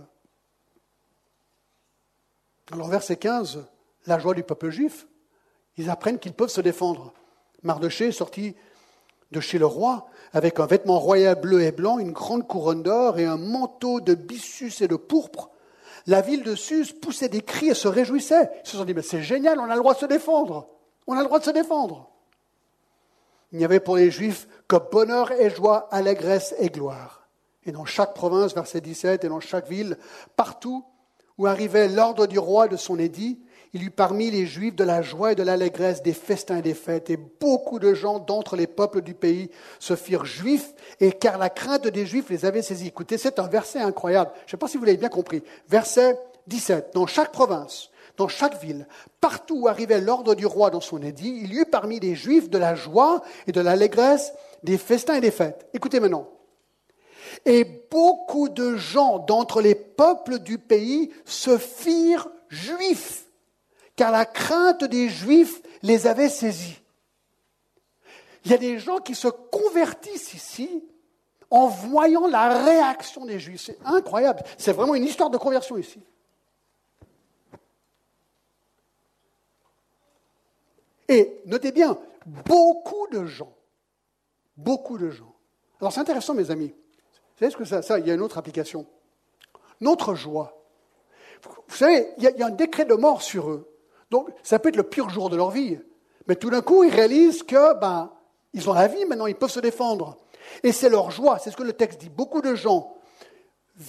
Alors, verset 15, la joie du peuple juif. Ils apprennent qu'ils peuvent se défendre. Mardoché est sorti de chez le roi avec un vêtement royal bleu et blanc, une grande couronne d'or et un manteau de byssus et de pourpre. La ville de Suse poussait des cris et se réjouissait. Ils se sont dit, mais c'est génial, on a le droit de se défendre. On a le droit de se défendre. Il n'y avait pour les Juifs que bonheur et joie, allégresse et gloire. Et dans chaque province, verset 17, et dans chaque ville, partout où arrivait l'ordre du roi de son édit, il eut parmi les Juifs de la joie et de l'allégresse, des festins et des fêtes, et beaucoup de gens d'entre les peuples du pays se firent juifs, et car la crainte des Juifs les avait saisis. Écoutez, c'est un verset incroyable. Je ne sais pas si vous l'avez bien compris. Verset 17. Dans chaque province, dans chaque ville, partout où arrivait l'ordre du roi dans son édit, il y eut parmi les Juifs de la joie et de l'allégresse, des festins et des fêtes. Écoutez maintenant. Et beaucoup de gens d'entre les peuples du pays se firent juifs car la crainte des Juifs les avait saisis. Il y a des gens qui se convertissent ici en voyant la réaction des Juifs. C'est incroyable. C'est vraiment une histoire de conversion ici. Et notez bien, beaucoup de gens, beaucoup de gens. Alors c'est intéressant, mes amis. Vous savez ce que ça, ça, il y a une autre application. Notre joie. Vous savez, il y, a, il y a un décret de mort sur eux. Donc, ça peut être le pire jour de leur vie. Mais tout d'un coup, ils réalisent que, ben, ils ont la vie maintenant, ils peuvent se défendre. Et c'est leur joie, c'est ce que le texte dit. Beaucoup de gens,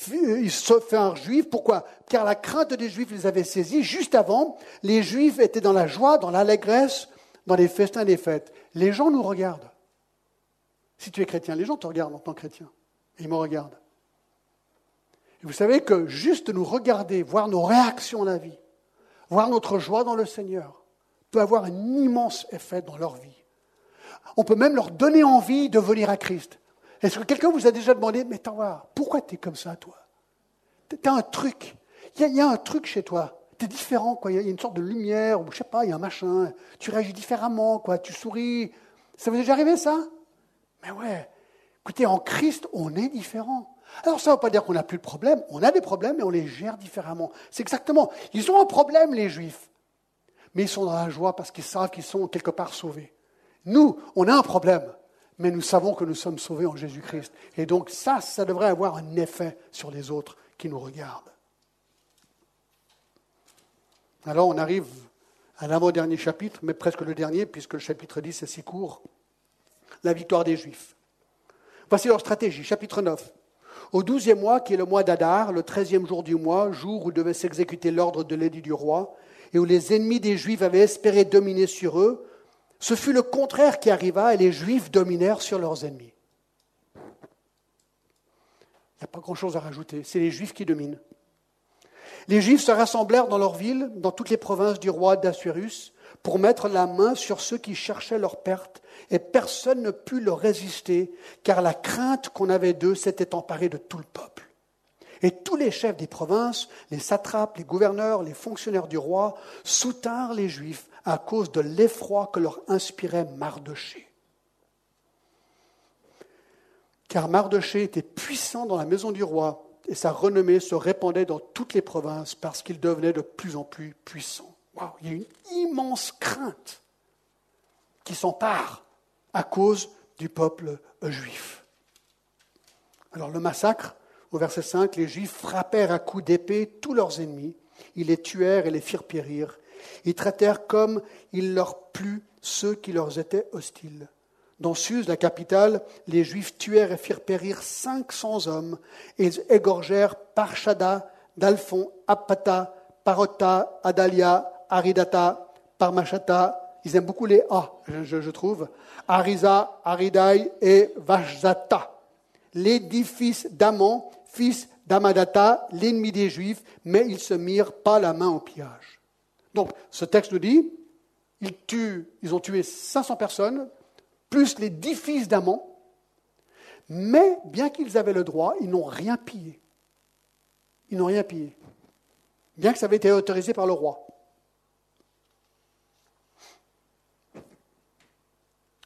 ils se font juifs. Pourquoi? Car la crainte des juifs les avait saisis. Juste avant, les juifs étaient dans la joie, dans l'allégresse, dans les festins des fêtes. Les gens nous regardent. Si tu es chrétien, les gens te regardent en tant que chrétien. ils me regardent. Et vous savez que juste nous regarder, voir nos réactions à la vie, voir notre joie dans le Seigneur peut avoir un immense effet dans leur vie. On peut même leur donner envie de venir à Christ. Est-ce que quelqu'un vous a déjà demandé, mais t'en vois, pourquoi tu es comme ça, toi? Tu as un truc. Il y, a un truc chez toi. Tu es différent, quoi. Il y a une sorte de lumière, ou je sais pas, il y a un machin. Tu réagis différemment, quoi. Tu souris. Ça vous est déjà arrivé, ça? Mais ouais. Écoutez, en Christ, on est différent. Alors ça ne veut pas dire qu'on n'a plus de problème, on a des problèmes et on les gère différemment. C'est exactement, ils ont un problème les juifs, mais ils sont dans la joie parce qu'ils savent qu'ils sont quelque part sauvés. Nous, on a un problème, mais nous savons que nous sommes sauvés en Jésus-Christ. Et donc ça, ça devrait avoir un effet sur les autres qui nous regardent. Alors on arrive à l'avant-dernier chapitre, mais presque le dernier, puisque le chapitre 10 est si court. La victoire des Juifs. Voici leur stratégie, chapitre 9. Au douzième mois, qui est le mois d'Adar, le treizième jour du mois, jour où devait s'exécuter l'ordre de l'édit du roi, et où les ennemis des Juifs avaient espéré dominer sur eux, ce fut le contraire qui arriva et les Juifs dominèrent sur leurs ennemis. Il n'y a pas grand-chose à rajouter, c'est les Juifs qui dominent. Les Juifs se rassemblèrent dans leur ville, dans toutes les provinces du roi d'Assuérus, pour mettre la main sur ceux qui cherchaient leur perte, et personne ne put leur résister, car la crainte qu'on avait d'eux s'était emparée de tout le peuple. Et tous les chefs des provinces, les satrapes, les gouverneurs, les fonctionnaires du roi, soutinrent les Juifs à cause de l'effroi que leur inspirait Mardoché. Car Mardoché était puissant dans la maison du roi, et sa renommée se répandait dans toutes les provinces parce qu'il devenait de plus en plus puissant il y a une immense crainte qui s'empare à cause du peuple juif. Alors le massacre, au verset 5, les Juifs frappèrent à coups d'épée tous leurs ennemis, ils les tuèrent et les firent périr. Ils traitèrent comme il leur plut ceux qui leur étaient hostiles. Dans Suse, la capitale, les Juifs tuèrent et firent périr 500 hommes, et ils égorgèrent Parchada, Dalphon, Apata, Parota, Adalia, Aridata, Parmachata, ils aiment beaucoup les A, je, trouve. Arisa, Aridai et Vajzata. Les dix fils d'Amon, fils d'Amadata, l'ennemi des Juifs, mais ils se mirent pas la main au pillage. Donc, ce texte nous dit, ils, tuent, ils ont tué 500 personnes, plus les dix fils d'Amon, mais bien qu'ils avaient le droit, ils n'ont rien pillé. Ils n'ont rien pillé. Bien que ça avait été autorisé par le roi.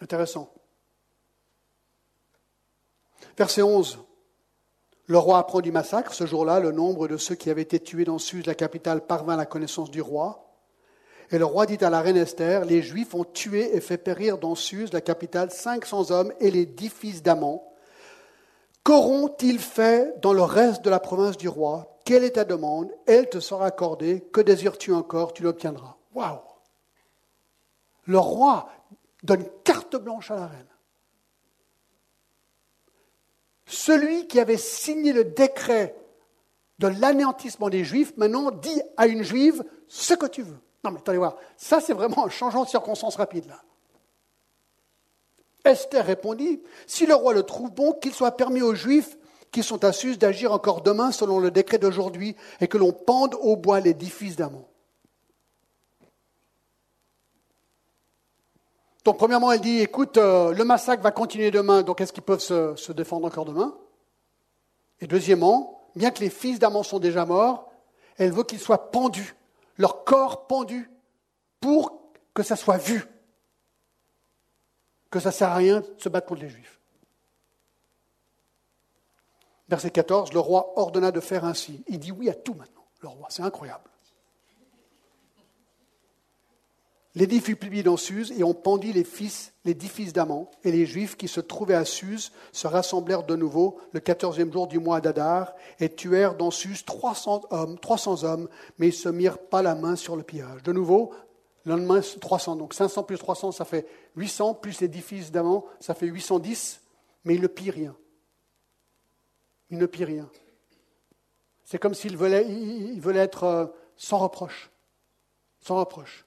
Intéressant. Verset 11. Le roi apprend du massacre. Ce jour-là, le nombre de ceux qui avaient été tués dans Suse, la capitale, parvint à la connaissance du roi. Et le roi dit à la reine Esther, les Juifs ont tué et fait périr dans Suse, la capitale, 500 hommes et les dix fils d'Amon. Qu'auront-ils fait dans le reste de la province du roi? Quelle est ta demande? Elle te sera accordée. Que désires-tu encore? Tu l'obtiendras. Waouh Le roi donne carte blanche à la reine. Celui qui avait signé le décret de l'anéantissement des Juifs, maintenant dit à une Juive ce que tu veux. Non, mais attendez voir, ça c'est vraiment un changement de circonstance rapide là. Esther répondit Si le roi le trouve bon, qu'il soit permis aux Juifs qui sont à d'agir encore demain selon le décret d'aujourd'hui et que l'on pende au bois les dix fils. Donc, premièrement, elle dit, écoute, euh, le massacre va continuer demain, donc est-ce qu'ils peuvent se, défendre encore demain? Et deuxièmement, bien que les fils d'Amon sont déjà morts, elle veut qu'ils soient pendus, leur corps pendu, pour que ça soit vu, que ça ne sert à rien de se battre contre les Juifs. Verset 14, le roi ordonna de faire ainsi. Il dit oui à tout maintenant, le roi, c'est incroyable. L'édit fut publié dans Suse et on pendit les fils, les dix fils d'Amon. Et les Juifs qui se trouvaient à Suse se rassemblèrent de nouveau le quatorzième jour du mois d'Adar et tuèrent dans Suse 300 hommes, 300 hommes, mais ils se mirent pas la main sur le pillage. De nouveau, le lendemain, 300. Donc 500 plus 300, ça fait 800, plus les dix fils d'Amon, ça fait 810, mais ils ne pillent rien. Ils ne pillent rien. C'est comme s'ils voulaient, voulaient être euh, sans reproche. Sans reproche.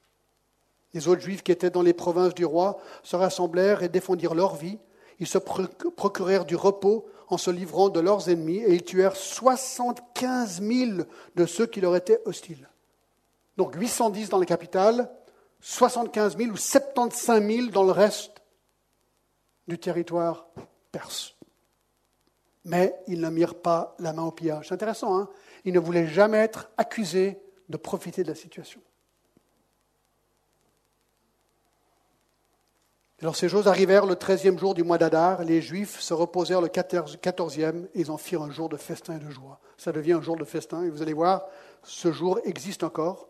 Les autres juifs qui étaient dans les provinces du roi se rassemblèrent et défendirent leur vie. Ils se procurèrent du repos en se livrant de leurs ennemis et ils tuèrent 75 000 de ceux qui leur étaient hostiles. Donc 810 dans la capitale, 75 000 ou 75 000 dans le reste du territoire perse. Mais ils ne mirent pas la main au pillage. C'est intéressant, hein Ils ne voulaient jamais être accusés de profiter de la situation. Alors ces choses arrivèrent le treizième jour du mois d'Adar. Les Juifs se reposèrent le quatorzième et ils en firent un jour de festin et de joie. Ça devient un jour de festin et vous allez voir, ce jour existe encore.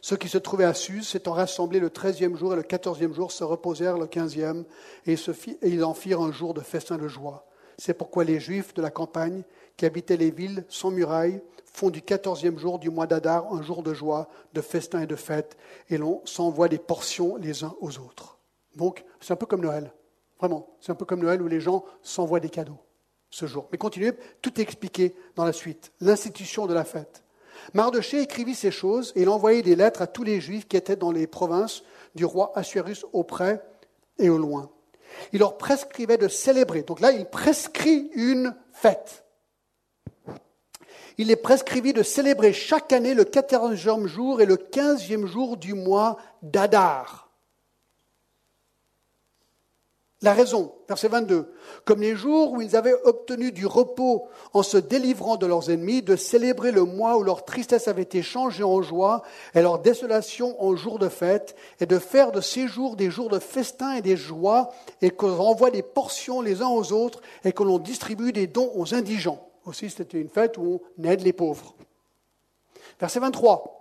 Ceux qui se trouvaient à Suse s'étant rassemblés le treizième jour et le quatorzième jour se reposèrent le quinzième et, ils en firent un jour de festin et de joie. C'est pourquoi les Juifs de la campagne qui habitaient les villes sans murailles font du quatorzième jour du mois d'Adar un jour de joie, de festin et de fête, et l'on s'envoie des portions les uns aux autres. Donc, c'est un peu comme Noël. Vraiment, c'est un peu comme Noël où les gens s'envoient des cadeaux ce jour. Mais continuez, tout est expliqué dans la suite. L'institution de la fête. Mardoché écrivit ces choses et il envoyait des lettres à tous les juifs qui étaient dans les provinces du roi Assuérus auprès et au loin. Il leur prescrivait de célébrer. Donc là, il prescrit une fête. Il les prescrivit de célébrer chaque année le quatorzième jour et le quinzième jour du mois d'Adar la raison, verset 22, comme les jours où ils avaient obtenu du repos en se délivrant de leurs ennemis, de célébrer le mois où leur tristesse avait été changée en joie et leur désolation en jours de fête, et de faire de ces jours des jours de festin et des joies, et qu'on renvoie des portions les uns aux autres, et que l'on distribue des dons aux indigents. Aussi, c'était une fête où on aide les pauvres. Verset 23.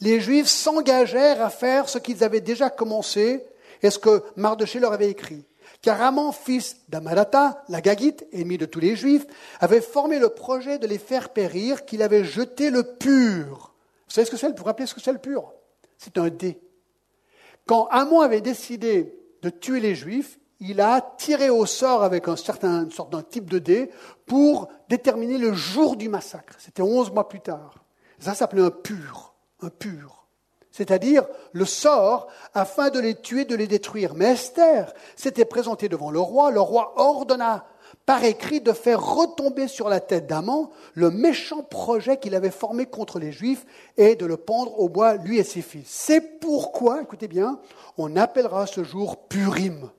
Les Juifs s'engagèrent à faire ce qu'ils avaient déjà commencé, est ce que Mardoché leur avait écrit. Car Amon, fils d'Amalata, la Gagite, ennemi de tous les Juifs, avait formé le projet de les faire périr, qu'il avait jeté le pur. Vous savez ce que c'est? Vous rappeler ce que c'est le pur? C'est un dé. Quand Amon avait décidé de tuer les Juifs, il a tiré au sort avec un certain, une sorte d'un type de dé pour déterminer le jour du massacre. C'était onze mois plus tard. Ça s'appelait un pur, un pur c'est-à-dire le sort, afin de les tuer, de les détruire. Mais Esther s'était présentée devant le roi, le roi ordonna par écrit de faire retomber sur la tête d'Aman le méchant projet qu'il avait formé contre les Juifs et de le pendre au bois, lui et ses fils. C'est pourquoi, écoutez bien, on appellera ce jour Purim.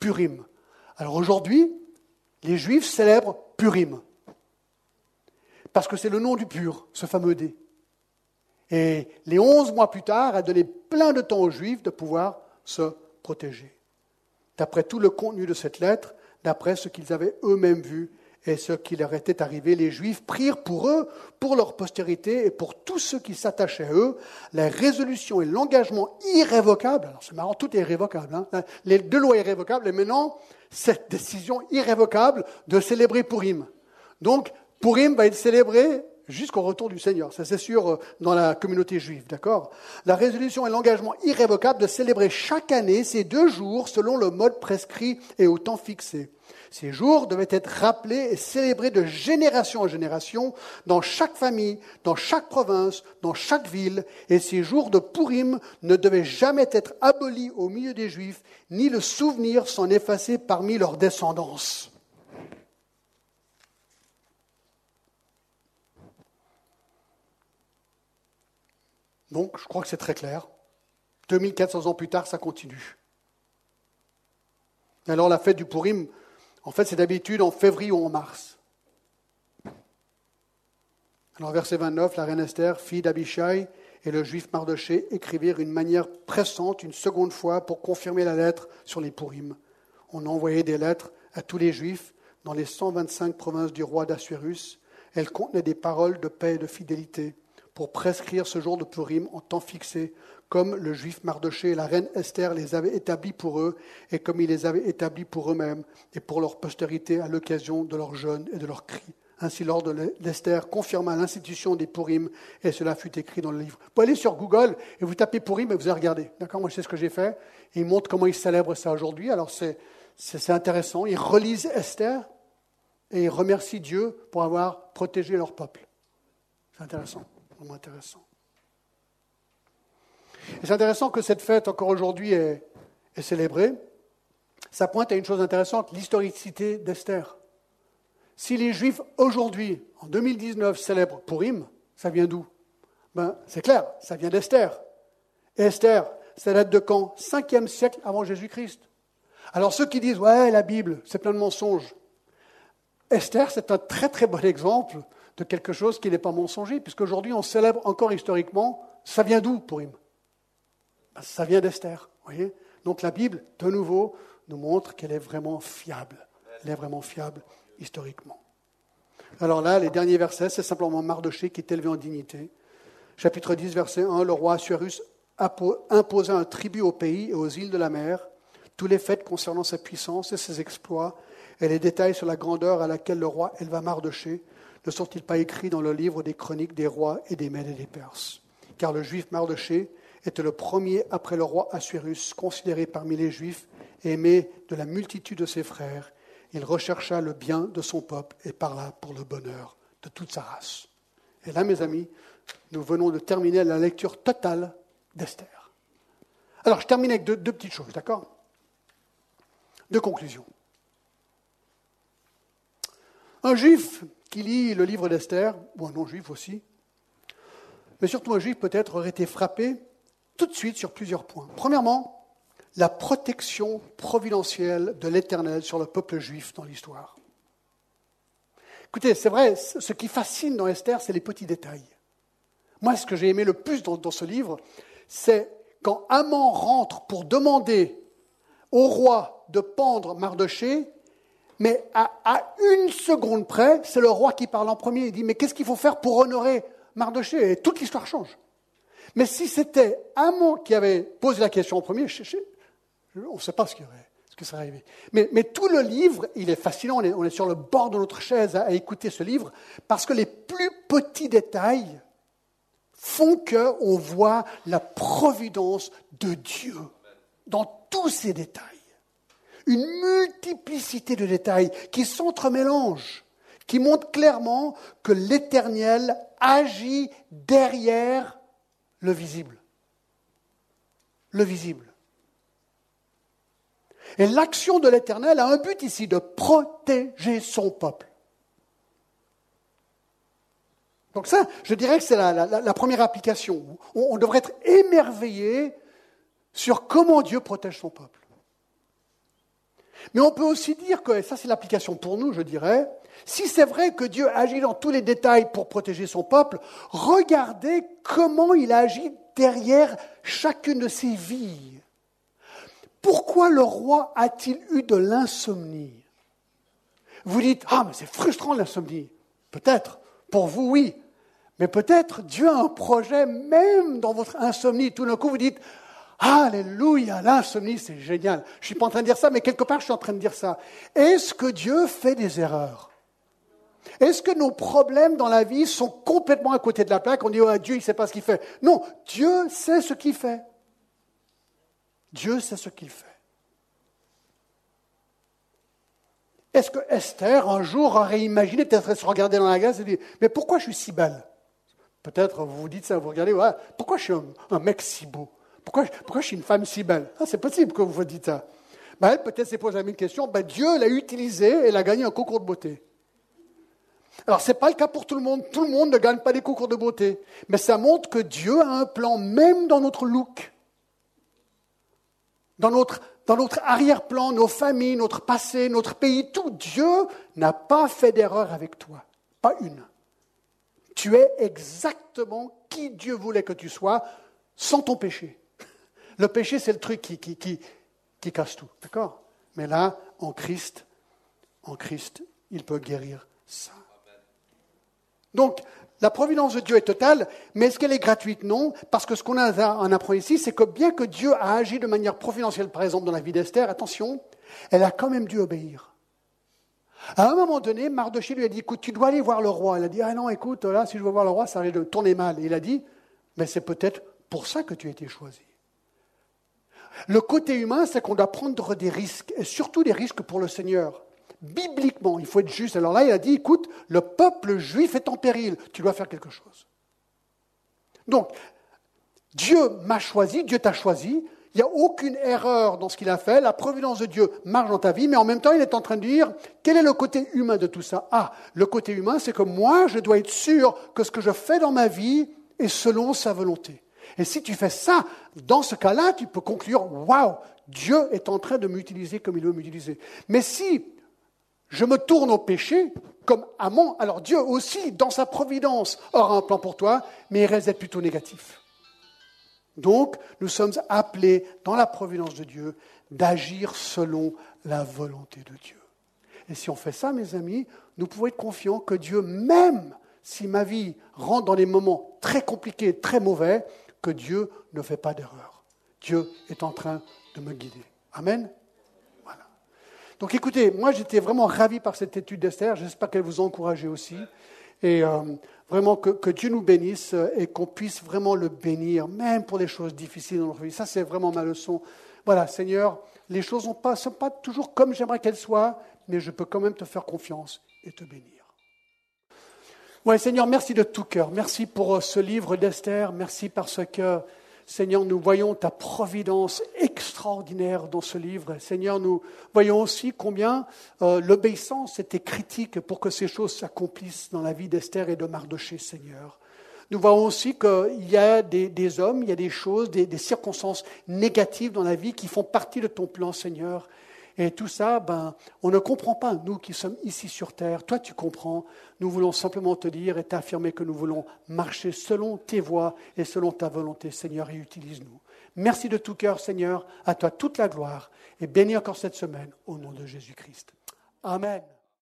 Purim. Alors aujourd'hui, les Juifs célèbrent Purim. Parce que c'est le nom du pur, ce fameux dé. Et les onze mois plus tard, a donné plein de temps aux Juifs de pouvoir se protéger. d'après tout le contenu de cette lettre, d'après ce qu'ils avaient eux-mêmes vu et ce qui leur était arrivé, les Juifs prirent pour eux, pour leur postérité et pour tous ceux qui s'attachaient à eux, la résolution et l'engagement irrévocable. Alors c'est marrant, tout est irrévocable. Hein. les deux lois irrévocables et maintenant cette décision irrévocable de célébrer Purim. Donc Purim va être célébré jusqu'au retour du Seigneur. Ça, c'est sûr euh, dans la communauté juive, d'accord? La résolution et l'engagement irrévocable de célébrer chaque année ces deux jours selon le mode prescrit et au temps fixé. Ces jours devaient être rappelés et célébrés de génération en génération dans chaque famille, dans chaque province, dans chaque ville, et ces jours de Purim ne devaient jamais être abolis au milieu des Juifs, ni le souvenir s'en effacer parmi leurs descendance. Donc, je crois que c'est très clair. 2400 ans plus tard, ça continue. Alors, la fête du Purim, en fait, c'est d'habitude en février ou en mars. Alors, verset 29, la reine Esther, fille d'Abishai, et le juif Mardoché écrivirent une manière pressante une seconde fois pour confirmer la lettre sur les Purim. On a envoyé des lettres à tous les juifs dans les 125 provinces du roi d'Assuérus. Elles contenaient des paroles de paix et de fidélité pour prescrire ce jour de Purim en temps fixé, comme le juif Mardoché et la reine Esther les avaient établis pour eux, et comme ils les avaient établis pour eux-mêmes et pour leur postérité à l'occasion de leur jeûne et de leurs cris. Ainsi, l'ordre d'Esther confirma l'institution des Purim, et cela fut écrit dans le livre. Vous aller sur Google et vous tapez Purim et vous allez regarder. D'accord Moi, je sais ce que j'ai fait. il montre comment ils célèbrent ça aujourd'hui. Alors, c'est, c'est intéressant. Ils relisent Esther et ils remercient Dieu pour avoir protégé leur peuple. C'est intéressant intéressant. Et c'est intéressant que cette fête, encore aujourd'hui, est, célébrée. Ça pointe à une chose intéressante, l'historicité d'Esther. Si les Juifs, aujourd'hui, en 2019, célèbrent Purim, ça vient d'où? Ben, C'est clair, ça vient d'Esther. Esther, ça date de quand? 5e siècle avant Jésus-Christ. Alors ceux qui disent, ouais, la Bible, c'est plein de mensonges. Esther, c'est un très très bon exemple de quelque chose qui n'est pas mensonger, puisqu'aujourd'hui on célèbre encore historiquement, ça vient d'où Purim? Ben, Ça vient d'Esther. Voyez? Donc la Bible, de nouveau, nous montre qu'elle est vraiment fiable. Elle est vraiment fiable historiquement. Alors là, les derniers versets, c'est simplement Mardoché qui est élevé en dignité. Chapitre 10, verset 1, le roi Assuérus imposa un tribut au pays et aux îles de la mer, tous les faits concernant sa puissance et ses exploits, et les détails sur la grandeur à laquelle le roi éleva Mardoché, ne sont-ils pas écrits dans le livre des chroniques des rois et des Mèdes et des Perses Car le juif Mardoché était le premier après le roi Assuérus, considéré parmi les juifs aimé de la multitude de ses frères. Il rechercha le bien de son peuple et parla pour le bonheur de toute sa race. Et là, mes amis, nous venons de terminer la lecture totale d'Esther. Alors, je termine avec deux, deux petites choses, d'accord? Deux conclusions. Un juif qui lit le livre d'Esther, ou un non-juif aussi, mais surtout un juif peut-être aurait été frappé tout de suite sur plusieurs points. Premièrement, la protection providentielle de l'Éternel sur le peuple juif dans l'histoire. Écoutez, c'est vrai, ce qui fascine dans Esther, c'est les petits détails. Moi, ce que j'ai aimé le plus dans, ce livre, c'est quand Amon rentre pour demander au roi de pendre Mardoché, mais à, une seconde près, c'est le roi qui parle en premier. Il dit, mais qu'est-ce qu'il faut faire pour honorer Mardoché Et toute l'histoire change. Mais si c'était Amon qui avait posé la question en premier, on ne sait pas ce qui, aurait, ce qui serait arrivé. Mais, tout le livre, il est fascinant. On est, sur le bord de notre chaise à, écouter ce livre, parce que les plus petits détails font qu'on voit la providence de Dieu dans tous ces détails une multiplicité de détails qui s'entremélangent, qui montrent clairement que l'Éternel agit derrière le visible. Le visible. Et l'action de l'Éternel a un but ici, de protéger son peuple. Donc ça, je dirais que c'est la, première application. on devrait être émerveillé sur comment Dieu protège son peuple. Mais on peut aussi dire que, et ça c'est l'application pour nous, je dirais, si c'est vrai que Dieu agit dans tous les détails pour protéger son peuple, regardez comment il agit derrière chacune de ses vies. Pourquoi le roi a-t-il eu de l'insomnie? Vous dites, ah, mais c'est frustrant l'insomnie. Peut-être. Pour vous, oui. Mais peut-être Dieu a un projet même dans votre insomnie. Tout d'un coup, vous dites, Alléluia, l'insomnie, c'est génial. Je ne suis pas en train de dire ça, mais quelque part, je suis en train de dire ça. Est-ce que Dieu fait des erreurs? Est-ce que nos problèmes dans la vie sont complètement à côté de la plaque? On dit, oh, Dieu, il ne sait pas ce qu'il fait. Non, Dieu sait ce qu'il fait. Dieu sait ce qu'il fait. Est-ce que Esther, un jour, aurait imaginé, peut-être se regarder dans la glace et dire, mais pourquoi je suis si belle? Peut-être vous vous dites ça, vous regardez, pourquoi je suis un mec si beau? Pourquoi, je suis une femme si belle ah, C'est possible que vous vous dites ça. Ben, elle peut-être s'est posé une question. Ben, Dieu l'a utilisée et elle a gagné un concours de beauté. Alors, ce n'est pas le cas pour tout le monde. Tout le monde ne gagne pas des concours de beauté. Mais ça montre que Dieu a un plan, même dans notre look, dans notre arrière-plan, nos familles, notre passé, notre pays. Tout Dieu n'a pas fait d'erreur avec toi. Pas une. Tu es exactement qui Dieu voulait que tu sois sans ton péché. Le péché, c'est le truc qui, casse tout. D'accord? Mais là, en Christ, en Christ, il peut guérir ça. Donc, la providence de Dieu est totale, mais est-ce qu'elle est gratuite? Non, parce que ce qu'on en apprend ici, c'est que bien que Dieu a agi de manière providentielle, par exemple, dans la vie d'Esther, attention, elle a quand même dû obéir. À un moment donné, Mardoché lui a dit, écoute, tu dois aller voir le roi. Elle a dit, ah non, écoute, là, si je veux voir le roi, ça risque de tourner mal. Il a dit, mais c'est peut-être pour ça que tu as été choisi. Le côté humain, c'est qu'on doit prendre des risques, et surtout des risques pour le Seigneur. Bibliquement, il faut être juste. Alors là, il a dit, écoute, le peuple juif est en péril, tu dois faire quelque chose. Donc, Dieu m'a choisi, Dieu t'a choisi, il n'y a aucune erreur dans ce qu'il a fait, la providence de Dieu marche dans ta vie, mais en même temps, il est en train de dire, quel est le côté humain de tout ça? Ah, le côté humain, c'est que moi, je dois être sûr que ce que je fais dans ma vie est selon sa volonté. Et si tu fais ça, dans ce cas-là, tu peux conclure, waouh, Dieu est en train de m'utiliser comme il veut m'utiliser. Mais si je me tourne au péché, comme Amon, alors Dieu aussi, dans sa providence, aura un plan pour toi, mais il reste d'être plutôt négatif. Donc, nous sommes appelés, dans la providence de Dieu, d'agir selon la volonté de Dieu. Et si on fait ça, mes amis, nous pouvons être confiants que Dieu, même si ma vie rentre dans des moments très compliqués, très mauvais, que Dieu ne fait pas d'erreur. Dieu est en train de me guider. Amen. Voilà. Donc écoutez, moi j'étais vraiment ravi par cette étude d'Esther. J'espère qu'elle vous a encouragé aussi. Et euh, vraiment que, que, Dieu nous bénisse et qu'on puisse vraiment le bénir, même pour les choses difficiles dans notre vie. Ça, c'est vraiment ma leçon. Voilà, Seigneur, les choses ne sont pas toujours comme j'aimerais qu'elles soient, mais je peux quand même te faire confiance et te bénir. Oui, Seigneur, merci de tout cœur. Merci pour euh, ce livre d'Esther. Merci parce que, Seigneur, nous voyons ta providence extraordinaire dans ce livre. Seigneur, nous voyons aussi combien euh, l'obéissance était critique pour que ces choses s'accomplissent dans la vie d'Esther et de Mardoché, Seigneur. Nous voyons aussi qu'il y a des, hommes, il y a des choses, des circonstances négatives dans la vie qui font partie de ton plan, Seigneur. Et tout ça, ben, on ne comprend pas, nous qui sommes ici sur Terre. Toi, tu comprends. Nous voulons simplement te dire et t'affirmer que nous voulons marcher selon tes voies et selon ta volonté, Seigneur, et utilise-nous. Merci de tout cœur, Seigneur. À toi toute la gloire. Et bénis encore cette semaine au nom de Jésus-Christ. Amen.